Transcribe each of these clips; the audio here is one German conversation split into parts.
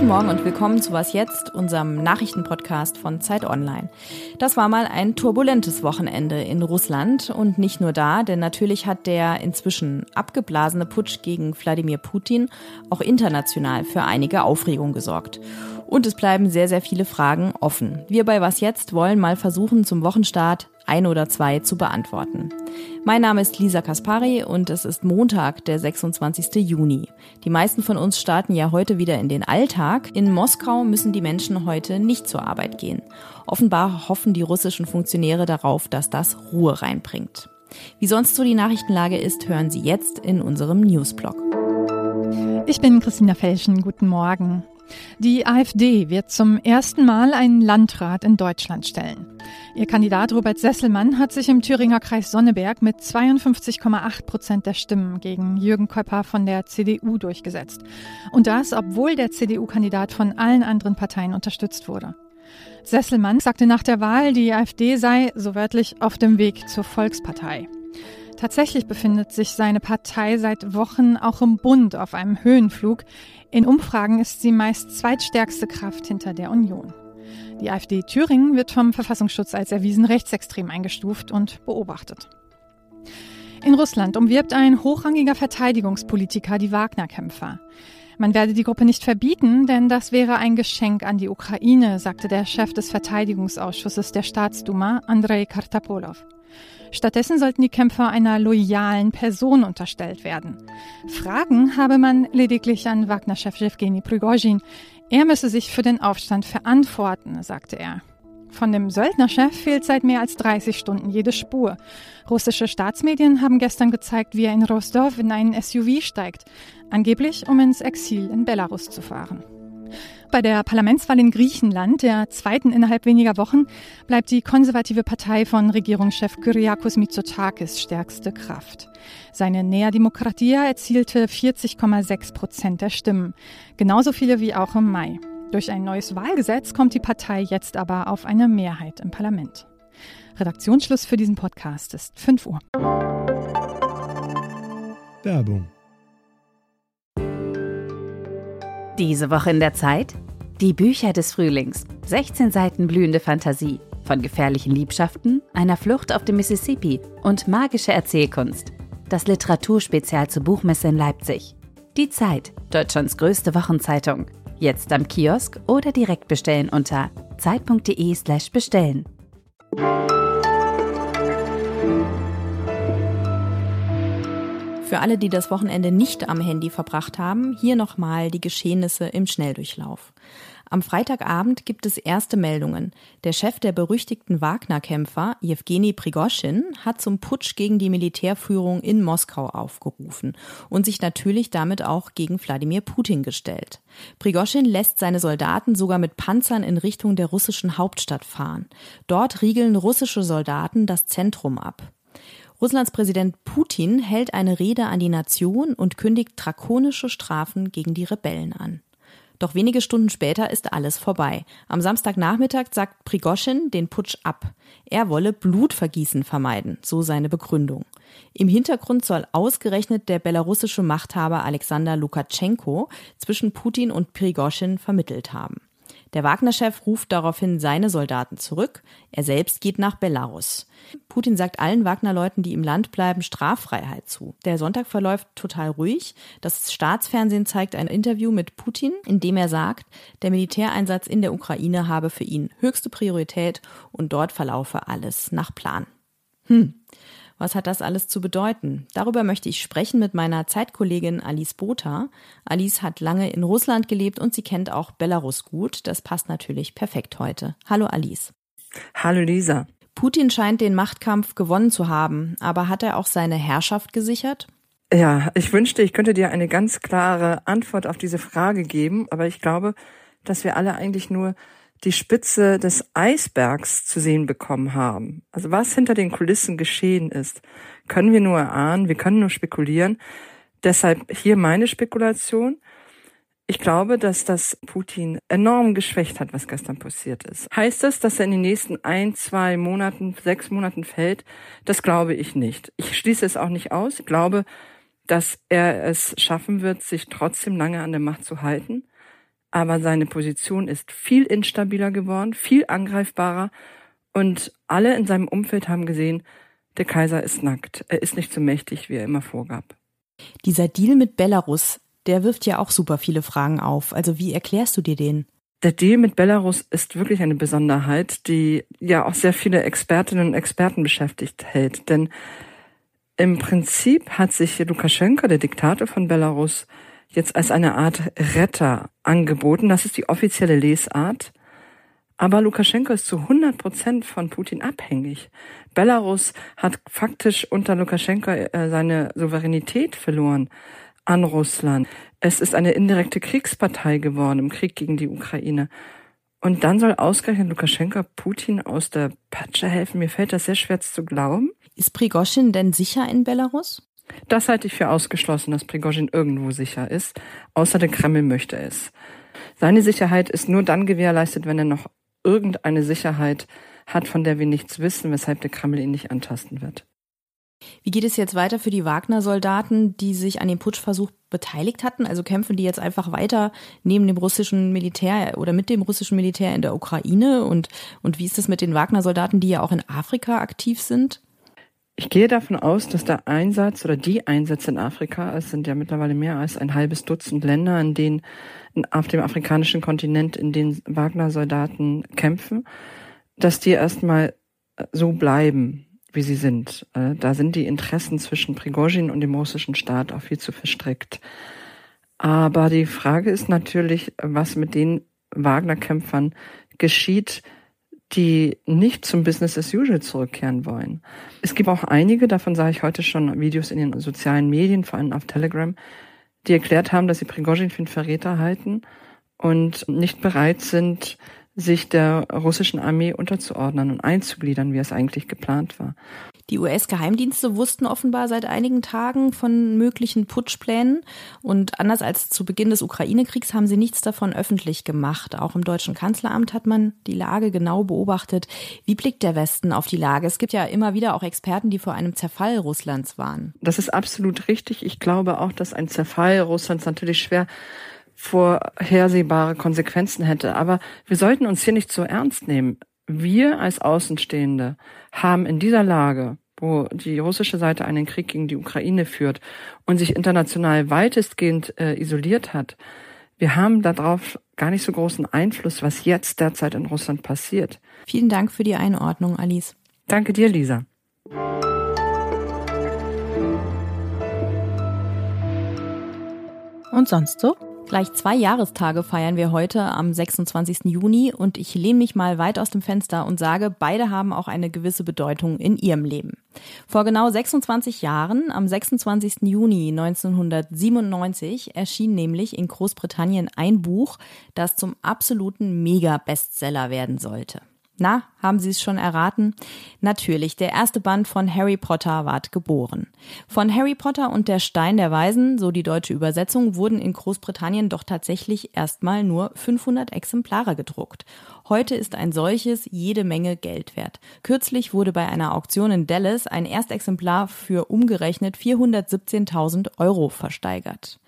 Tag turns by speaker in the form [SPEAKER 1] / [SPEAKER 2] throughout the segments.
[SPEAKER 1] Guten Morgen und willkommen zu Was jetzt, unserem Nachrichtenpodcast von Zeit Online. Das war mal ein turbulentes Wochenende in Russland und nicht nur da, denn natürlich hat der inzwischen abgeblasene Putsch gegen Wladimir Putin auch international für einige Aufregung gesorgt. Und es bleiben sehr, sehr viele Fragen offen. Wir bei Was jetzt wollen mal versuchen, zum Wochenstart ein oder zwei zu beantworten. Mein Name ist Lisa Kaspari und es ist Montag, der 26. Juni. Die meisten von uns starten ja heute wieder in den Alltag. In Moskau müssen die Menschen heute nicht zur Arbeit gehen. Offenbar hoffen die russischen Funktionäre darauf, dass das Ruhe reinbringt. Wie sonst so die Nachrichtenlage ist, hören Sie jetzt in unserem Newsblog.
[SPEAKER 2] Ich bin Christina Felschen. Guten Morgen. Die AfD wird zum ersten Mal einen Landrat in Deutschland stellen. Ihr Kandidat Robert Sesselmann hat sich im Thüringer Kreis Sonneberg mit 52,8 Prozent der Stimmen gegen Jürgen Köpper von der CDU durchgesetzt. Und das, obwohl der CDU-Kandidat von allen anderen Parteien unterstützt wurde. Sesselmann sagte nach der Wahl, die AfD sei, so wörtlich, auf dem Weg zur Volkspartei. Tatsächlich befindet sich seine Partei seit Wochen auch im Bund auf einem Höhenflug. In Umfragen ist sie meist zweitstärkste Kraft hinter der Union. Die AfD Thüringen wird vom Verfassungsschutz als erwiesen rechtsextrem eingestuft und beobachtet. In Russland umwirbt ein hochrangiger Verteidigungspolitiker die Wagner-Kämpfer. Man werde die Gruppe nicht verbieten, denn das wäre ein Geschenk an die Ukraine, sagte der Chef des Verteidigungsausschusses der Staatsduma, Andrei Kartapolov. Stattdessen sollten die Kämpfer einer loyalen Person unterstellt werden. Fragen habe man lediglich an Wagner-Chef Evgeny Prigozhin. Er müsse sich für den Aufstand verantworten, sagte er. Von dem Söldnerchef fehlt seit mehr als 30 Stunden jede Spur. Russische Staatsmedien haben gestern gezeigt, wie er in Rostov in einen SUV steigt, angeblich um ins Exil in Belarus zu fahren. Bei der Parlamentswahl in Griechenland, der zweiten innerhalb weniger Wochen, bleibt die konservative Partei von Regierungschef Kyriakos Mitsotakis stärkste Kraft. Seine Nea Demokratia erzielte 40,6 Prozent der Stimmen, genauso viele wie auch im Mai. Durch ein neues Wahlgesetz kommt die Partei jetzt aber auf eine Mehrheit im Parlament. Redaktionsschluss für diesen Podcast ist 5 Uhr.
[SPEAKER 3] Werbung
[SPEAKER 1] Diese Woche in der Zeit? Die Bücher des Frühlings. 16 Seiten blühende Fantasie. Von gefährlichen Liebschaften, einer Flucht auf dem Mississippi und magische Erzählkunst. Das Literaturspezial zur Buchmesse in Leipzig. Die Zeit, Deutschlands größte Wochenzeitung. Jetzt am Kiosk oder direkt bestellen unter zeit.de/slash bestellen. Für alle, die das Wochenende nicht am Handy verbracht haben, hier nochmal die Geschehnisse im Schnelldurchlauf. Am Freitagabend gibt es erste Meldungen. Der Chef der berüchtigten Wagner-Kämpfer, Jewgeni Prigoschin, hat zum Putsch gegen die Militärführung in Moskau aufgerufen und sich natürlich damit auch gegen Wladimir Putin gestellt. Prigoschin lässt seine Soldaten sogar mit Panzern in Richtung der russischen Hauptstadt fahren. Dort riegeln russische Soldaten das Zentrum ab. Russlands Präsident Putin hält eine Rede an die Nation und kündigt drakonische Strafen gegen die Rebellen an. Doch wenige Stunden später ist alles vorbei. Am Samstagnachmittag sagt Prigoschin den Putsch ab. Er wolle Blutvergießen vermeiden, so seine Begründung. Im Hintergrund soll ausgerechnet der belarussische Machthaber Alexander Lukaschenko zwischen Putin und Prigoschin vermittelt haben. Der Wagner-Chef ruft daraufhin seine Soldaten zurück. Er selbst geht nach Belarus. Putin sagt allen Wagner-Leuten, die im Land bleiben, Straffreiheit zu. Der Sonntag verläuft total ruhig. Das Staatsfernsehen zeigt ein Interview mit Putin, in dem er sagt, der Militäreinsatz in der Ukraine habe für ihn höchste Priorität und dort verlaufe alles nach Plan. Hm. Was hat das alles zu bedeuten? Darüber möchte ich sprechen mit meiner Zeitkollegin Alice Botha. Alice hat lange in Russland gelebt und sie kennt auch Belarus gut. Das passt natürlich perfekt heute. Hallo Alice.
[SPEAKER 4] Hallo Lisa.
[SPEAKER 1] Putin scheint den Machtkampf gewonnen zu haben, aber hat er auch seine Herrschaft gesichert?
[SPEAKER 4] Ja, ich wünschte, ich könnte dir eine ganz klare Antwort auf diese Frage geben, aber ich glaube, dass wir alle eigentlich nur die Spitze des Eisbergs zu sehen bekommen haben. Also was hinter den Kulissen geschehen ist, können wir nur erahnen, wir können nur spekulieren. Deshalb hier meine Spekulation. Ich glaube, dass das Putin enorm geschwächt hat, was gestern passiert ist. Heißt das, dass er in den nächsten ein, zwei Monaten, sechs Monaten fällt? Das glaube ich nicht. Ich schließe es auch nicht aus. Ich glaube, dass er es schaffen wird, sich trotzdem lange an der Macht zu halten. Aber seine Position ist viel instabiler geworden, viel angreifbarer und alle in seinem Umfeld haben gesehen, der Kaiser ist nackt, er ist nicht so mächtig, wie er immer vorgab.
[SPEAKER 1] Dieser Deal mit Belarus, der wirft ja auch super viele Fragen auf. Also wie erklärst du dir den?
[SPEAKER 4] Der Deal mit Belarus ist wirklich eine Besonderheit, die ja auch sehr viele Expertinnen und Experten beschäftigt hält. Denn im Prinzip hat sich Lukaschenko, der Diktator von Belarus, jetzt als eine Art Retter angeboten. Das ist die offizielle Lesart. Aber Lukaschenko ist zu 100 Prozent von Putin abhängig. Belarus hat faktisch unter Lukaschenko äh, seine Souveränität verloren an Russland. Es ist eine indirekte Kriegspartei geworden im Krieg gegen die Ukraine. Und dann soll ausgerechnet Lukaschenko Putin aus der Patsche helfen. Mir fällt das sehr schwer zu glauben.
[SPEAKER 1] Ist Prigoschin denn sicher in Belarus?
[SPEAKER 4] Das halte ich für ausgeschlossen, dass Prigoschin irgendwo sicher ist, außer der Kreml möchte es. Seine Sicherheit ist nur dann gewährleistet, wenn er noch irgendeine Sicherheit hat, von der wir nichts wissen, weshalb der Kreml ihn nicht antasten wird.
[SPEAKER 1] Wie geht es jetzt weiter für die Wagner-Soldaten, die sich an dem Putschversuch beteiligt hatten? Also kämpfen die jetzt einfach weiter neben dem russischen Militär oder mit dem russischen Militär in der Ukraine? Und, und wie ist es mit den Wagner-Soldaten, die ja auch in Afrika aktiv sind?
[SPEAKER 4] Ich gehe davon aus, dass der Einsatz oder die Einsätze in Afrika, es sind ja mittlerweile mehr als ein halbes Dutzend Länder, in denen auf dem afrikanischen Kontinent, in denen Wagner-Soldaten kämpfen, dass die erstmal so bleiben wie sie sind. Äh, da sind die Interessen zwischen Prigozhin und dem russischen Staat auch viel zu verstrickt. Aber die Frage ist natürlich, was mit den Wagner-Kämpfern geschieht, die nicht zum Business as usual zurückkehren wollen. Es gibt auch einige, davon sah ich heute schon Videos in den sozialen Medien, vor allem auf Telegram, die erklärt haben, dass sie Prigozhin für einen Verräter halten und nicht bereit sind, sich der russischen Armee unterzuordnen und einzugliedern, wie es eigentlich geplant war.
[SPEAKER 1] Die US-Geheimdienste wussten offenbar seit einigen Tagen von möglichen Putschplänen und anders als zu Beginn des Ukraine-Kriegs haben sie nichts davon öffentlich gemacht. Auch im deutschen Kanzleramt hat man die Lage genau beobachtet. Wie blickt der Westen auf die Lage? Es gibt ja immer wieder auch Experten, die vor einem Zerfall Russlands waren.
[SPEAKER 4] Das ist absolut richtig. Ich glaube auch, dass ein Zerfall Russlands natürlich schwer vorhersehbare Konsequenzen hätte. Aber wir sollten uns hier nicht so ernst nehmen. Wir als Außenstehende haben in dieser Lage, wo die russische Seite einen Krieg gegen die Ukraine führt und sich international weitestgehend äh, isoliert hat, wir haben darauf gar nicht so großen Einfluss, was jetzt derzeit in Russland passiert.
[SPEAKER 1] Vielen Dank für die Einordnung, Alice.
[SPEAKER 4] Danke dir, Lisa.
[SPEAKER 1] Und sonst so? Gleich zwei Jahrestage feiern wir heute am 26. Juni und ich lehne mich mal weit aus dem Fenster und sage, beide haben auch eine gewisse Bedeutung in ihrem Leben. Vor genau 26 Jahren, am 26. Juni 1997, erschien nämlich in Großbritannien ein Buch, das zum absoluten Mega-Bestseller werden sollte. Na, haben Sie es schon erraten? Natürlich, der erste Band von Harry Potter ward geboren. Von Harry Potter und der Stein der Weisen, so die deutsche Übersetzung, wurden in Großbritannien doch tatsächlich erstmal nur 500 Exemplare gedruckt. Heute ist ein solches jede Menge Geld wert. Kürzlich wurde bei einer Auktion in Dallas ein Erstexemplar für umgerechnet 417.000 Euro versteigert.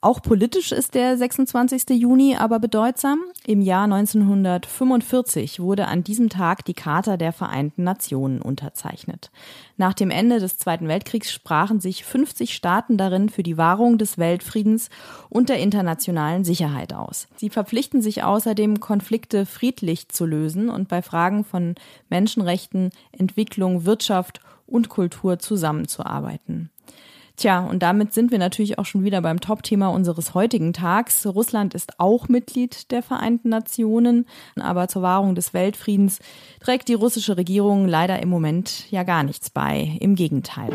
[SPEAKER 1] Auch politisch ist der 26. Juni aber bedeutsam. Im Jahr 1945 wurde an diesem Tag die Charta der Vereinten Nationen unterzeichnet. Nach dem Ende des Zweiten Weltkriegs sprachen sich 50 Staaten darin für die Wahrung des Weltfriedens und der internationalen Sicherheit aus. Sie verpflichten sich außerdem, Konflikte friedlich zu lösen und bei Fragen von Menschenrechten, Entwicklung, Wirtschaft und Kultur zusammenzuarbeiten. Tja, und damit sind wir natürlich auch schon wieder beim Top-Thema unseres heutigen Tags. Russland ist auch Mitglied der Vereinten Nationen, aber zur Wahrung des Weltfriedens trägt die russische Regierung leider im Moment ja gar nichts bei. Im Gegenteil.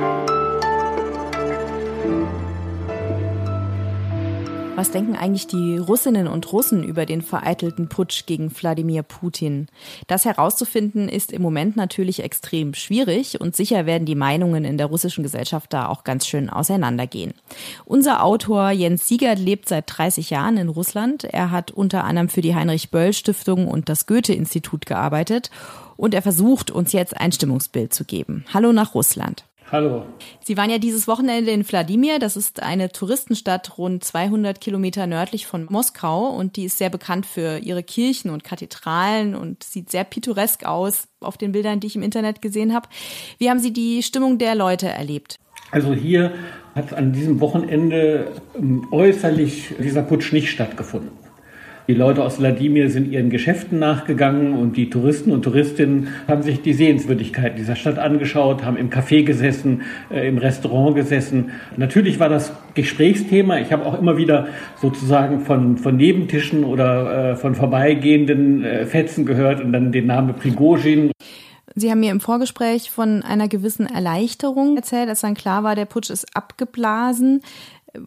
[SPEAKER 1] Was denken eigentlich die Russinnen und Russen über den vereitelten Putsch gegen Wladimir Putin? Das herauszufinden ist im Moment natürlich extrem schwierig und sicher werden die Meinungen in der russischen Gesellschaft da auch ganz schön auseinandergehen. Unser Autor Jens Siegert lebt seit 30 Jahren in Russland. Er hat unter anderem für die Heinrich Böll Stiftung und das Goethe-Institut gearbeitet und er versucht uns jetzt ein Stimmungsbild zu geben. Hallo nach Russland.
[SPEAKER 3] Hallo.
[SPEAKER 1] Sie waren ja dieses Wochenende in Wladimir. Das ist eine Touristenstadt rund 200 Kilometer nördlich von Moskau und die ist sehr bekannt für ihre Kirchen und Kathedralen und sieht sehr pittoresk aus auf den Bildern, die ich im Internet gesehen habe. Wie haben Sie die Stimmung der Leute erlebt?
[SPEAKER 3] Also hier hat an diesem Wochenende ähm, äußerlich dieser Putsch nicht stattgefunden. Die Leute aus Wladimir sind ihren Geschäften nachgegangen und die Touristen und Touristinnen haben sich die Sehenswürdigkeiten dieser Stadt angeschaut, haben im Café gesessen, äh, im Restaurant gesessen. Natürlich war das Gesprächsthema. Ich habe auch immer wieder sozusagen von, von Nebentischen oder äh, von vorbeigehenden äh, Fetzen gehört und dann den Namen Prigozhin.
[SPEAKER 1] Sie haben mir im Vorgespräch von einer gewissen Erleichterung erzählt, als dann klar war, der Putsch ist abgeblasen.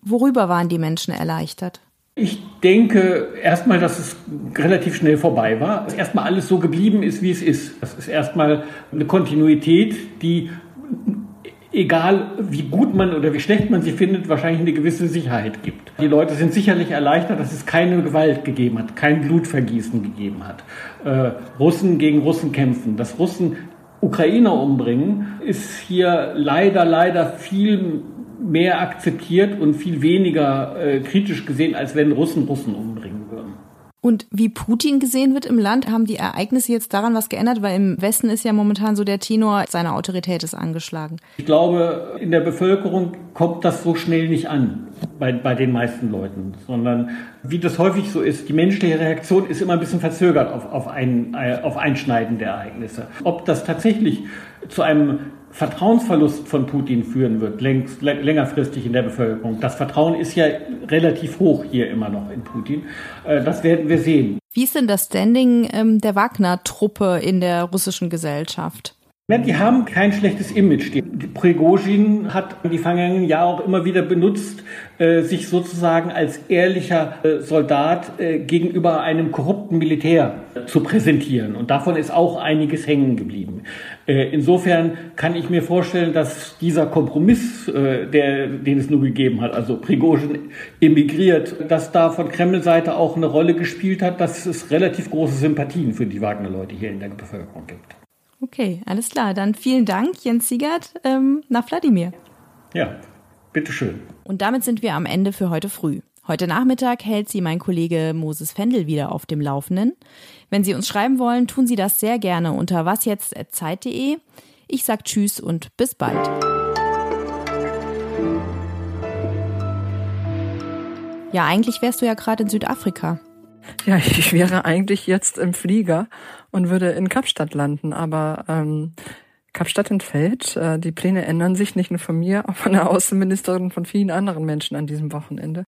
[SPEAKER 1] Worüber waren die Menschen erleichtert?
[SPEAKER 3] Ich denke erstmal, dass es relativ schnell vorbei war. Dass erstmal alles so geblieben ist, wie es ist. Das ist erstmal eine Kontinuität, die, egal wie gut man oder wie schlecht man sie findet, wahrscheinlich eine gewisse Sicherheit gibt. Die Leute sind sicherlich erleichtert, dass es keine Gewalt gegeben hat, kein Blutvergießen gegeben hat. Äh, Russen gegen Russen kämpfen. Dass Russen Ukrainer umbringen, ist hier leider, leider viel mehr akzeptiert und viel weniger äh, kritisch gesehen, als wenn Russen Russen umbringen würden.
[SPEAKER 1] Und wie Putin gesehen wird im Land, haben die Ereignisse jetzt daran was geändert? Weil im Westen ist ja momentan so der Tenor, seine Autorität ist angeschlagen.
[SPEAKER 3] Ich glaube, in der Bevölkerung kommt das so schnell nicht an bei, bei den meisten Leuten, sondern wie das häufig so ist, die menschliche Reaktion ist immer ein bisschen verzögert auf, auf, ein, äh, auf einschneidende Ereignisse. Ob das tatsächlich zu einem Vertrauensverlust von Putin führen wird, längst, längerfristig in der Bevölkerung. Das Vertrauen ist ja relativ hoch hier immer noch in Putin. Äh, das werden wir sehen.
[SPEAKER 1] Wie ist denn das Standing ähm, der Wagner-Truppe in der russischen Gesellschaft?
[SPEAKER 3] Die haben kein schlechtes Image. Die, Prigozhin hat die vergangenen Jahre auch immer wieder benutzt, äh, sich sozusagen als ehrlicher äh, Soldat äh, gegenüber einem korrupten Militär zu präsentieren. Und davon ist auch einiges hängen geblieben. Insofern kann ich mir vorstellen, dass dieser Kompromiss, der, den es nur gegeben hat, also Prigozhin emigriert, dass da von Kreml-Seite auch eine Rolle gespielt hat, dass es relativ große Sympathien für die Wagner-Leute hier in der Bevölkerung gibt.
[SPEAKER 1] Okay, alles klar. Dann vielen Dank, Jens Siegert, ähm, nach Wladimir.
[SPEAKER 3] Ja, bitteschön.
[SPEAKER 1] Und damit sind wir am Ende für heute früh. Heute Nachmittag hält Sie mein Kollege Moses Fendel wieder auf dem Laufenden. Wenn Sie uns schreiben wollen, tun Sie das sehr gerne unter wasjetzt.zeit.de. Ich sag Tschüss und bis bald. Ja, eigentlich wärst du ja gerade in Südafrika.
[SPEAKER 4] Ja, ich wäre eigentlich jetzt im Flieger und würde in Kapstadt landen, aber ähm, Kapstadt entfällt. Äh, die Pläne ändern sich nicht nur von mir, auch von der Außenministerin, von vielen anderen Menschen an diesem Wochenende.